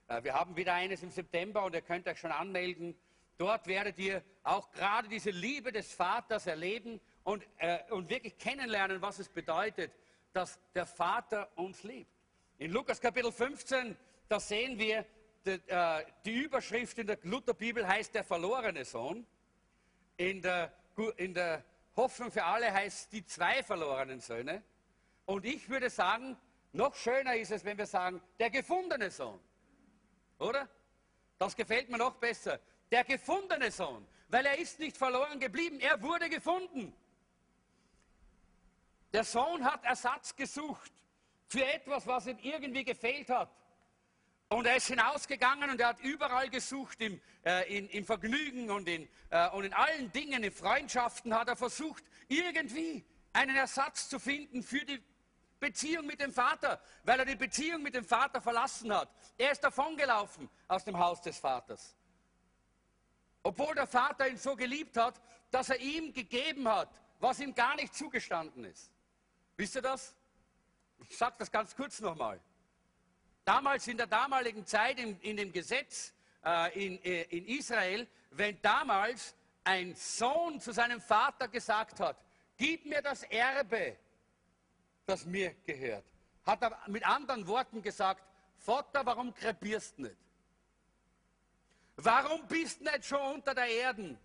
Äh, wir haben wieder eines im September und ihr könnt euch schon anmelden. Dort werdet ihr auch gerade diese Liebe des Vaters erleben und, äh, und wirklich kennenlernen, was es bedeutet, dass der Vater uns liebt. In Lukas Kapitel 15, da sehen wir, die, äh, die Überschrift in der Lutherbibel heißt der verlorene Sohn. In der, in der Hoffnung für alle heißt die zwei verlorenen Söhne. Und ich würde sagen, noch schöner ist es, wenn wir sagen, der gefundene Sohn. Oder? Das gefällt mir noch besser. Der gefundene Sohn. Weil er ist nicht verloren geblieben, er wurde gefunden. Der Sohn hat Ersatz gesucht für etwas, was ihm irgendwie gefehlt hat. Und er ist hinausgegangen und er hat überall gesucht, im, äh, in, im Vergnügen und in, äh, und in allen Dingen, in Freundschaften hat er versucht, irgendwie einen Ersatz zu finden für die Beziehung mit dem Vater, weil er die Beziehung mit dem Vater verlassen hat. Er ist davongelaufen aus dem Haus des Vaters. Obwohl der Vater ihn so geliebt hat, dass er ihm gegeben hat, was ihm gar nicht zugestanden ist. Wisst ihr das? Ich sage das ganz kurz nochmal. Damals in der damaligen Zeit in, in dem Gesetz äh, in, äh, in Israel, wenn damals ein Sohn zu seinem Vater gesagt hat, gib mir das Erbe, das mir gehört, hat er mit anderen Worten gesagt, Vater, warum krepierst du nicht? Warum bist du nicht schon unter der Erde?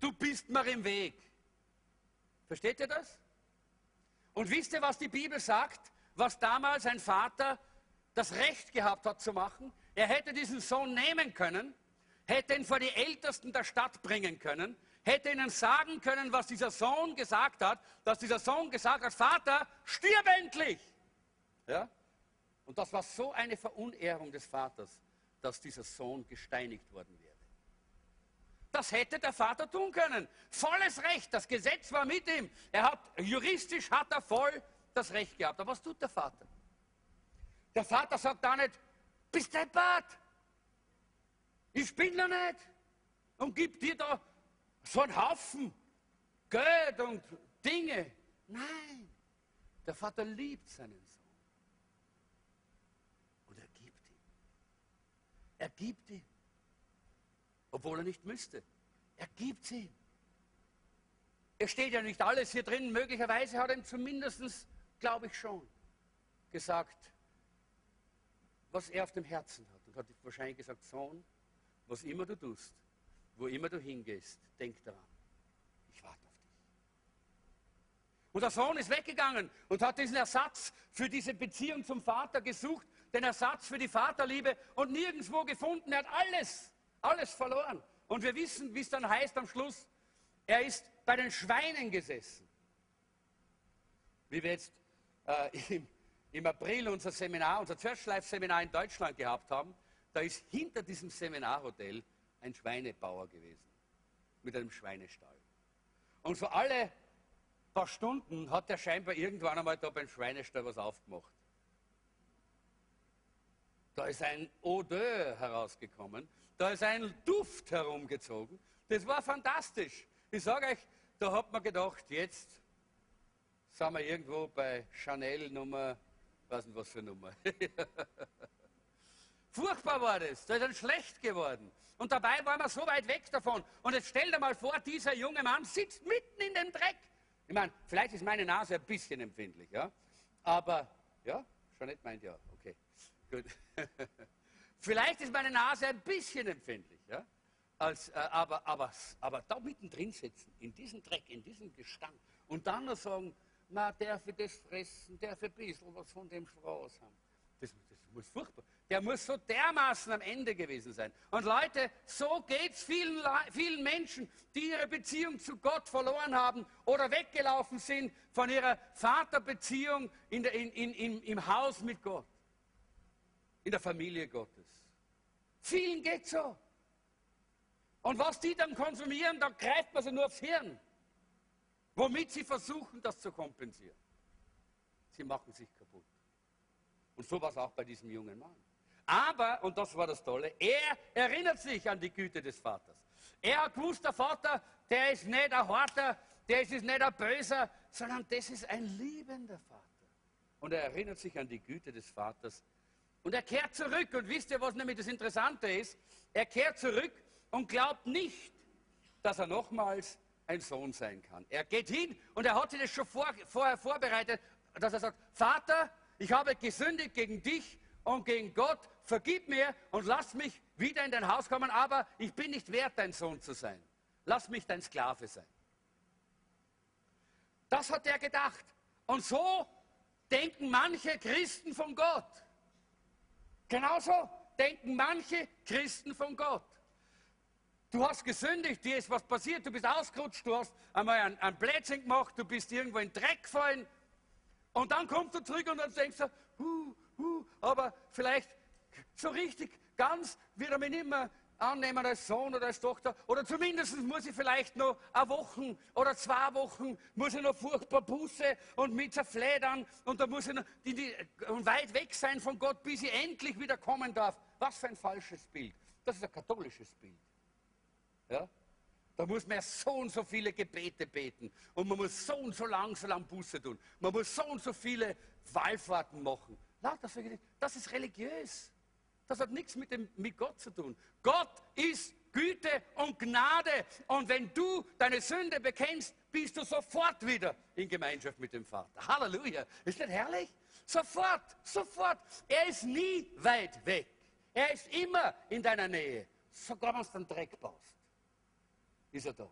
Du bist mir im Weg. Versteht ihr das? Und wisst ihr, was die Bibel sagt? Was damals ein Vater das Recht gehabt hat zu machen? Er hätte diesen Sohn nehmen können, hätte ihn vor die Ältesten der Stadt bringen können, hätte ihnen sagen können, was dieser Sohn gesagt hat, dass dieser Sohn gesagt hat, Vater, stirb endlich! Ja? Und das war so eine Verunehrung des Vaters, dass dieser Sohn gesteinigt worden wäre. Das hätte der Vater tun können. Volles Recht. Das Gesetz war mit ihm. Er hat, juristisch hat er voll das Recht gehabt. Aber was tut der Vater? Der Vater sagt da nicht, bist dein Bad. Ich bin da nicht. Und gibt dir da so einen Haufen Geld und Dinge. Nein. Der Vater liebt seinen Sohn. Und er gibt ihm. Er gibt ihm obwohl er nicht müsste. Er gibt sie. Es steht ja nicht alles hier drin. Möglicherweise hat er ihm zumindest, glaube ich schon, gesagt, was er auf dem Herzen hat. Und hat wahrscheinlich gesagt, Sohn, was immer du tust, wo immer du hingehst, denk daran, ich warte auf dich. Und der Sohn ist weggegangen und hat diesen Ersatz für diese Beziehung zum Vater gesucht, den Ersatz für die Vaterliebe und nirgendwo gefunden. Er hat alles alles verloren. Und wir wissen, wie es dann heißt am Schluss, er ist bei den Schweinen gesessen. Wie wir jetzt äh, <laughs> im, im, April unser Seminar, unser Church Life Seminar in Deutschland gehabt haben, da ist hinter diesem Seminarhotel ein Schweinebauer gewesen. Mit einem Schweinestall. Und so alle paar Stunden hat er scheinbar irgendwann einmal da beim Schweinestall was aufgemacht. Da ist ein Odeur herausgekommen, da ist ein Duft herumgezogen. Das war fantastisch. Ich sage euch, da hat man gedacht, jetzt sind wir irgendwo bei Chanel Nummer, weiß nicht was für Nummer. <laughs> Furchtbar war das, da ist dann schlecht geworden. Und dabei waren wir so weit weg davon. Und jetzt stell dir mal vor, dieser junge Mann sitzt mitten in dem Dreck. Ich meine, vielleicht ist meine Nase ein bisschen empfindlich, ja. Aber, ja, Jeanette meint ja, okay, gut. <laughs> Vielleicht ist meine Nase ein bisschen empfindlich, ja? Als, äh, aber, aber, aber da mittendrin sitzen, in diesem Dreck, in diesem Gestank und dann noch sagen, na, darf ich das fressen, darf ich ein bisschen was von dem Fraß haben. Das, das muss furchtbar. Der muss so dermaßen am Ende gewesen sein. Und Leute, so geht es vielen, vielen Menschen, die ihre Beziehung zu Gott verloren haben oder weggelaufen sind von ihrer Vaterbeziehung in der, in, in, im Haus mit Gott in der Familie Gottes. Vielen geht so. Und was die dann konsumieren, da greift man sie nur aufs Hirn. Womit sie versuchen, das zu kompensieren. Sie machen sich kaputt. Und so war es auch bei diesem jungen Mann. Aber, und das war das Tolle, er erinnert sich an die Güte des Vaters. Er hat gewusst, der Vater, der ist nicht ein Harter, der ist nicht ein Böser, sondern das ist ein liebender Vater. Und er erinnert sich an die Güte des Vaters und er kehrt zurück. Und wisst ihr, was nämlich das Interessante ist? Er kehrt zurück und glaubt nicht, dass er nochmals ein Sohn sein kann. Er geht hin und er hat sich das schon vor, vorher vorbereitet, dass er sagt, Vater, ich habe gesündigt gegen dich und gegen Gott, vergib mir und lass mich wieder in dein Haus kommen, aber ich bin nicht wert, dein Sohn zu sein. Lass mich dein Sklave sein. Das hat er gedacht. Und so denken manche Christen von Gott. Genauso denken manche Christen von Gott. Du hast gesündigt, dir ist was passiert, du bist ausgerutscht, du hast einmal ein, ein Blödsinn gemacht, du bist irgendwo in Dreck gefallen. Und dann kommst du zurück und dann denkst du, hu, hu, aber vielleicht so richtig ganz wird er mich nicht mehr annehmen als Sohn oder als Tochter. Oder zumindest muss ich vielleicht noch eine Woche oder zwei Wochen, muss ich noch furchtbar Buße und mit zerfledern und da muss ich noch die, die, weit weg sein von Gott, bis ich endlich wieder kommen darf. Was für ein falsches Bild. Das ist ein katholisches Bild. Ja? Da muss man so und so viele Gebete beten und man muss so und so lang, so lang Buße tun. Man muss so und so viele Wallfahrten machen. Das ist religiös. Das hat nichts mit, dem, mit Gott zu tun. Gott ist Güte und Gnade. Und wenn du deine Sünde bekennst, bist du sofort wieder in Gemeinschaft mit dem Vater. Halleluja. Ist das herrlich? Sofort, sofort. Er ist nie weit weg. Er ist immer in deiner Nähe. Sogar wenn du den Dreck baust, ist er da.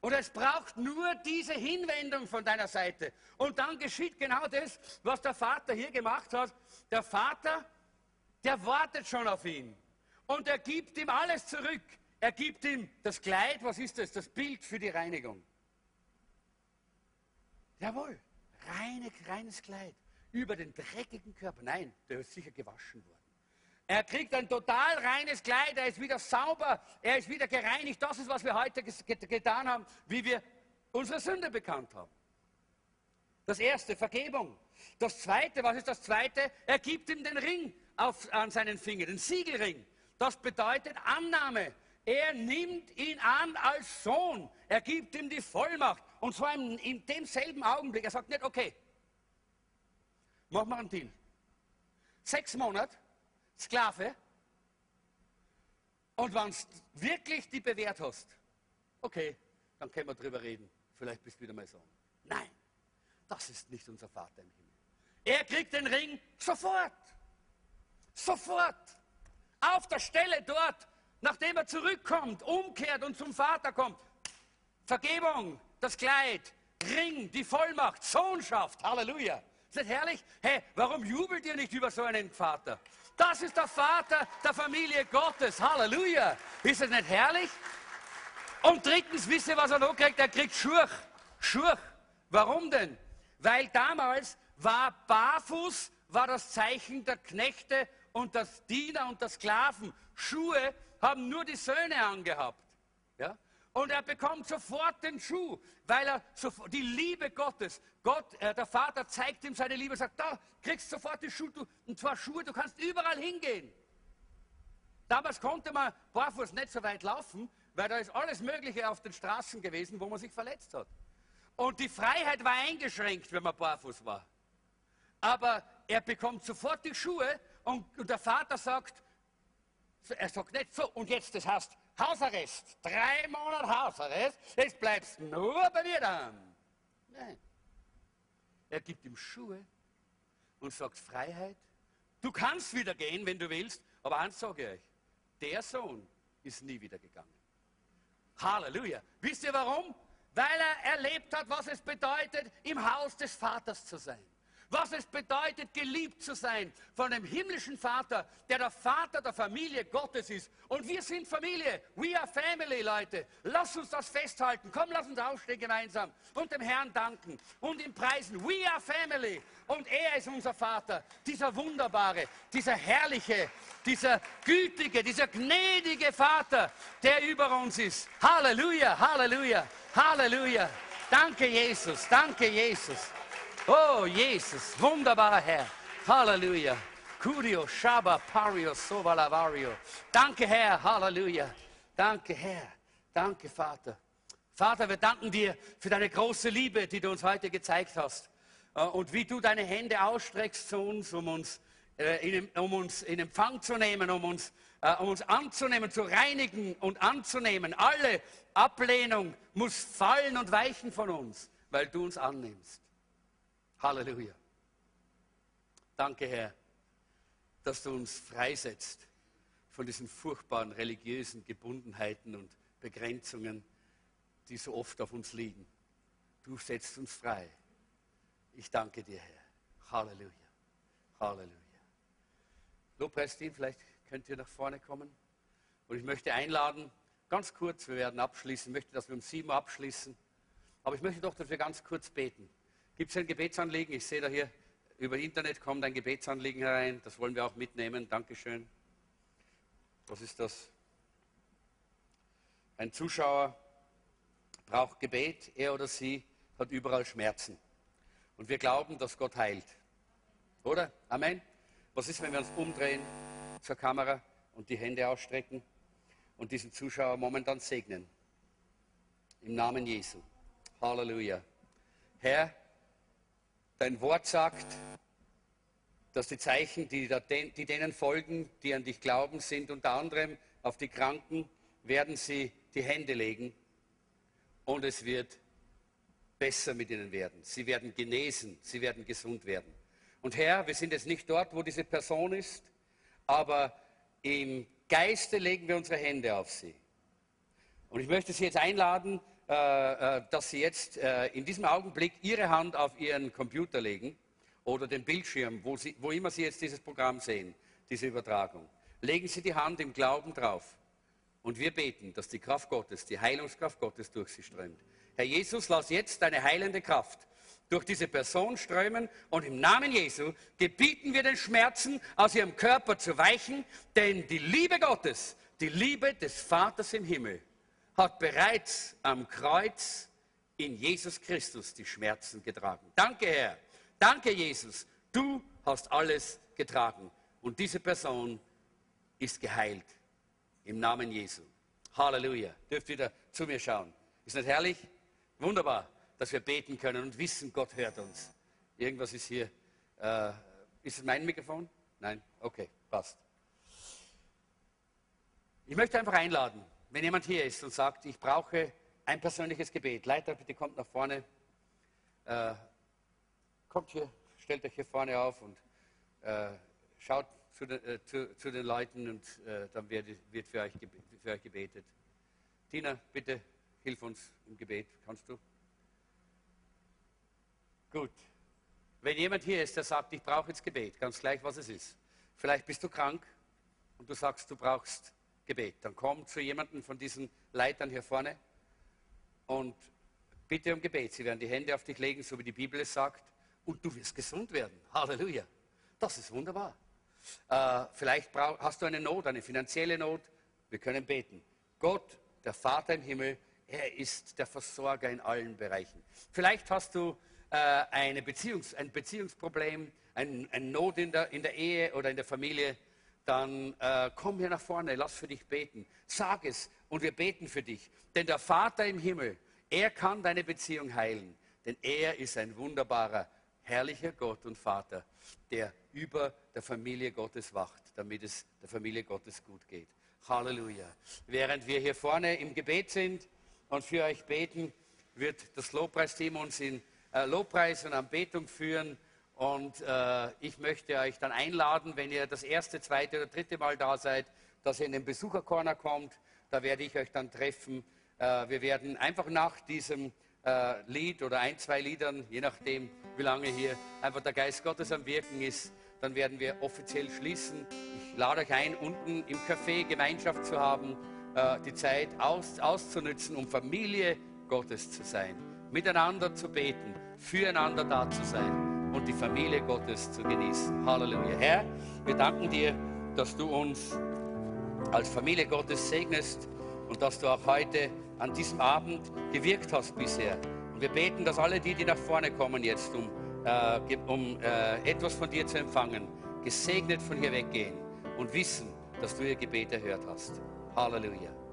Und es braucht nur diese Hinwendung von deiner Seite. Und dann geschieht genau das, was der Vater hier gemacht hat. Der Vater, der wartet schon auf ihn. Und er gibt ihm alles zurück. Er gibt ihm das Kleid, was ist das? Das Bild für die Reinigung. Jawohl, reine, reines Kleid über den dreckigen Körper. Nein, der ist sicher gewaschen worden. Er kriegt ein total reines Kleid, er ist wieder sauber, er ist wieder gereinigt. Das ist, was wir heute getan haben, wie wir unsere Sünde bekannt haben. Das erste, Vergebung. Das zweite, was ist das zweite? Er gibt ihm den Ring auf, an seinen Finger, den Siegelring. Das bedeutet Annahme. Er nimmt ihn an als Sohn. Er gibt ihm die Vollmacht. Und zwar in, in demselben Augenblick. Er sagt nicht, okay, mach mal einen Deal. Sechs Monate, Sklave. Und wenn du wirklich die bewährt hast, okay, dann können wir drüber reden. Vielleicht bist du wieder mal Sohn. Nein, das ist nicht unser Vater im Himmel. Er kriegt den Ring sofort. Sofort. Auf der Stelle dort, nachdem er zurückkommt, umkehrt und zum Vater kommt. Vergebung, das Kleid, Ring, die Vollmacht, Sohnschaft. Halleluja. Ist das herrlich? Hey, warum jubelt ihr nicht über so einen Vater? Das ist der Vater der Familie Gottes. Halleluja. Ist das nicht herrlich? Und drittens, wisst ihr, was er noch kriegt? Er kriegt Schurch. Schurch. Warum denn? Weil damals war barfuß, war das Zeichen der Knechte und der Diener und der Sklaven. Schuhe haben nur die Söhne angehabt. Ja? Und er bekommt sofort den Schuh, weil er sofort, die Liebe Gottes, Gott, äh, der Vater zeigt ihm seine Liebe, sagt, da kriegst du sofort die Schuhe, du, und zwar Schuhe, du kannst überall hingehen. Damals konnte man barfuß nicht so weit laufen, weil da ist alles Mögliche auf den Straßen gewesen, wo man sich verletzt hat. Und die Freiheit war eingeschränkt, wenn man barfuß war. Aber er bekommt sofort die Schuhe und, und der Vater sagt, er sagt nicht so, und jetzt, das heißt, Hausarrest, drei Monate Hausarrest, jetzt bleibst nur bei mir dann. Nein. Er gibt ihm Schuhe und sagt Freiheit. Du kannst wieder gehen, wenn du willst, aber eins sage ich euch, der Sohn ist nie wieder gegangen. Halleluja. Wisst ihr warum? Weil er erlebt hat, was es bedeutet, im Haus des Vaters zu sein was es bedeutet, geliebt zu sein von dem himmlischen Vater, der der Vater der Familie Gottes ist. Und wir sind Familie. We are family, Leute. Lass uns das festhalten. Komm, lass uns aufstehen gemeinsam und dem Herrn danken und ihm preisen. We are family. Und er ist unser Vater, dieser wunderbare, dieser herrliche, dieser gütige, dieser gnädige Vater, der über uns ist. Halleluja, Halleluja, Halleluja. Danke, Jesus. Danke, Jesus. Oh, Jesus, wunderbarer Herr. Halleluja. Curio, Shaba, Pario, Sovalavario. Danke, Herr. Halleluja. Danke, Herr. Danke, Vater. Vater, wir danken dir für deine große Liebe, die du uns heute gezeigt hast. Äh, und wie du deine Hände ausstreckst zu uns, um uns, äh, um uns in Empfang zu nehmen, um uns, äh, um uns anzunehmen, zu reinigen und anzunehmen. Alle Ablehnung muss fallen und weichen von uns, weil du uns annimmst. Halleluja. Danke, Herr, dass du uns freisetzt von diesen furchtbaren religiösen Gebundenheiten und Begrenzungen, die so oft auf uns liegen. Du setzt uns frei. Ich danke dir, Herr. Halleluja. Halleluja. Lobpreisteam, vielleicht könnt ihr nach vorne kommen. Und ich möchte einladen, ganz kurz, wir werden abschließen, ich möchte, dass wir um sieben abschließen. Aber ich möchte doch, wir ganz kurz beten. Gibt es ein Gebetsanliegen? Ich sehe da hier, über Internet kommt ein Gebetsanliegen herein. Das wollen wir auch mitnehmen. Dankeschön. Was ist das? Ein Zuschauer braucht Gebet. Er oder sie hat überall Schmerzen. Und wir glauben, dass Gott heilt. Oder? Amen. Was ist, wenn wir uns umdrehen zur Kamera und die Hände ausstrecken und diesen Zuschauer momentan segnen? Im Namen Jesu. Halleluja. Herr, Dein Wort sagt, dass die Zeichen, die, die denen folgen, die an dich glauben, sind unter anderem auf die Kranken werden sie die Hände legen und es wird besser mit ihnen werden. Sie werden genesen, sie werden gesund werden. Und Herr, wir sind jetzt nicht dort, wo diese Person ist, aber im Geiste legen wir unsere Hände auf sie. Und ich möchte Sie jetzt einladen, dass Sie jetzt äh, in diesem Augenblick Ihre Hand auf Ihren Computer legen oder den Bildschirm, wo, Sie, wo immer Sie jetzt dieses Programm sehen, diese Übertragung. Legen Sie die Hand im Glauben drauf. Und wir beten, dass die Kraft Gottes, die Heilungskraft Gottes durch Sie strömt. Herr Jesus, lass jetzt deine heilende Kraft durch diese Person strömen und im Namen Jesu gebieten wir den Schmerzen aus ihrem Körper zu weichen, denn die Liebe Gottes, die Liebe des Vaters im Himmel hat bereits am Kreuz in Jesus Christus die Schmerzen getragen. Danke Herr, danke Jesus, du hast alles getragen und diese Person ist geheilt im Namen Jesu. Halleluja. Dürft wieder zu mir schauen. Ist nicht herrlich? Wunderbar dass wir beten können und wissen, Gott hört uns. Irgendwas ist hier. Äh, ist es mein Mikrofon? Nein? Okay, passt. Ich möchte einfach einladen, wenn jemand hier ist und sagt, ich brauche ein persönliches Gebet. Leiter, bitte kommt nach vorne. Äh, kommt hier, stellt euch hier vorne auf und äh, schaut zu den, äh, zu, zu den, Leuten und äh, dann wird, wird für, euch, für euch gebetet. Tina, bitte hilf uns im Gebet. Kannst du? Gut. Wenn jemand hier ist, der sagt, ich brauche jetzt Gebet, ganz gleich, was es ist. Vielleicht bist du krank und du sagst, du brauchst Gebet. Dann komm zu jemandem von diesen Leitern hier vorne und bitte um Gebet. Sie werden die Hände auf dich legen, so wie die Bibel es sagt, und du wirst gesund werden. Halleluja. Das ist wunderbar. Äh, vielleicht brauch, hast du eine Not, eine finanzielle Not. Wir können beten. Gott, der Vater im Himmel, er ist der Versorger in allen Bereichen. Vielleicht hast du äh, eine Beziehungs-, ein Beziehungsproblem, ein, ein Not in der, in der, Ehe oder in der Familie, dann äh, komm hier nach vorne, lass für dich beten. Sag es und wir beten für dich. Denn der Vater im Himmel, er kann deine Beziehung heilen. Denn er ist ein wunderbarer, herrlicher Gott und Vater, der über der Familie Gottes wacht, damit es der Familie Gottes gut geht. Halleluja. Während wir hier vorne im Gebet sind und für euch beten, wird das Lobpreisteam uns in äh, Lobpreis und Anbetung führen. Und äh, ich möchte euch dann einladen, wenn ihr das erste, zweite oder dritte Mal da seid, dass ihr in den Besuchercorner kommt. Da werde ich euch dann treffen. Äh, wir werden einfach nach diesem äh, Lied oder ein, zwei Liedern, je nachdem, wie lange hier einfach der Geist Gottes am Wirken ist, dann werden wir offiziell schließen. Ich lade euch ein, unten im Café Gemeinschaft zu haben, äh, die Zeit aus, auszunützen, um Familie Gottes zu sein, miteinander zu beten füreinander da zu sein und die Familie Gottes zu genießen. Halleluja. Herr, wir danken dir, dass du uns als Familie Gottes segnest und dass du auch heute an diesem Abend gewirkt hast bisher. Und wir beten, dass alle die, die nach vorne kommen jetzt, um, äh, um äh, etwas von dir zu empfangen, gesegnet von hier weggehen und wissen, dass du ihr Gebet erhört hast. Halleluja.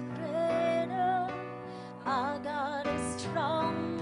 Is. Our God is stronger.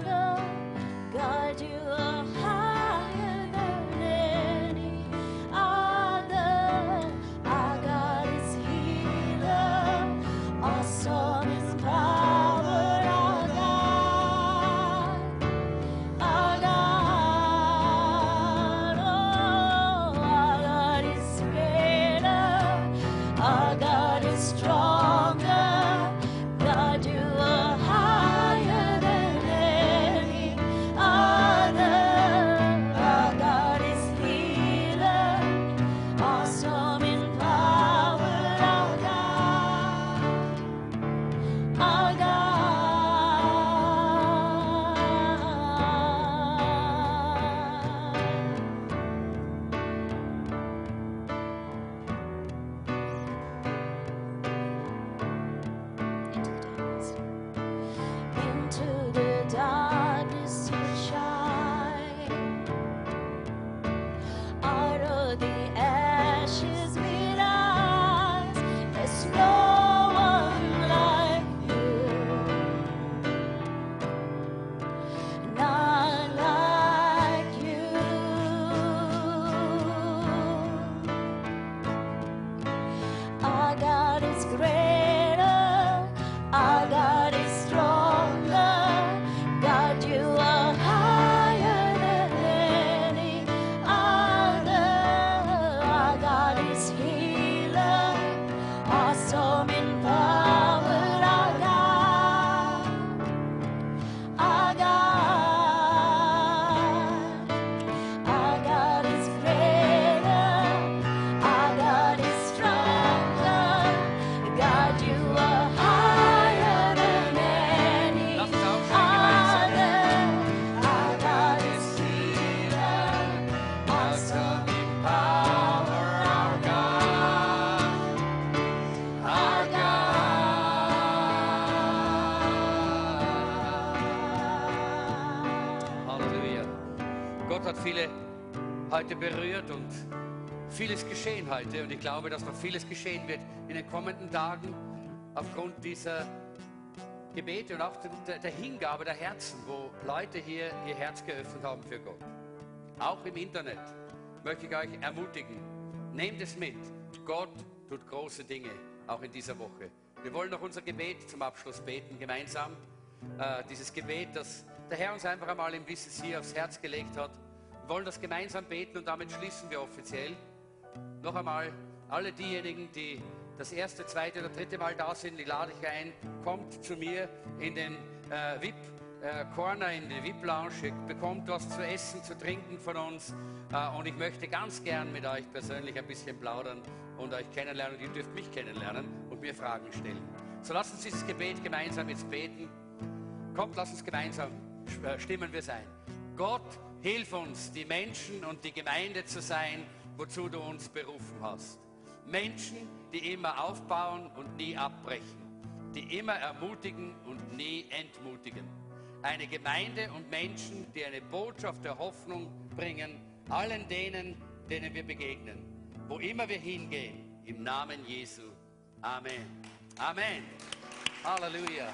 Heute berührt und vieles geschehen heute. Und ich glaube, dass noch vieles geschehen wird in den kommenden Tagen aufgrund dieser Gebete und auch der, der Hingabe der Herzen, wo Leute hier ihr Herz geöffnet haben für Gott. Auch im Internet möchte ich euch ermutigen, nehmt es mit. Gott tut große Dinge, auch in dieser Woche. Wir wollen noch unser Gebet zum Abschluss beten, gemeinsam. Äh, dieses Gebet, das der Herr uns einfach einmal im Wissen hier aufs Herz gelegt hat. Wollen das gemeinsam beten und damit schließen wir offiziell. Noch einmal, alle diejenigen, die das erste, zweite oder dritte Mal da sind, die lade ich ein, kommt zu mir in den äh, VIP. äh, Corner in die VIP-Lounge, bekommt was zu essen, zu trinken von uns äh, und ich möchte ganz gern mit euch persönlich ein bisschen plaudern und euch kennenlernen und ihr dürft mich kennenlernen und mir Fragen stellen. So lasst uns dieses Gebet gemeinsam jetzt beten. Kommt, lasst uns gemeinsam äh, stimmen wir sein. Gott, hilf uns, die Menschen und die Gemeinde zu sein, wozu du uns berufen hast. Menschen, die immer aufbauen und nie abbrechen, die immer ermutigen und nie entmutigen. Eine Gemeinde und Menschen, die eine Botschaft der Hoffnung bringen, allen denen, denen wir begegnen, wo immer wir hingehen, im Namen Jesu. Amen. Amen. Halleluja.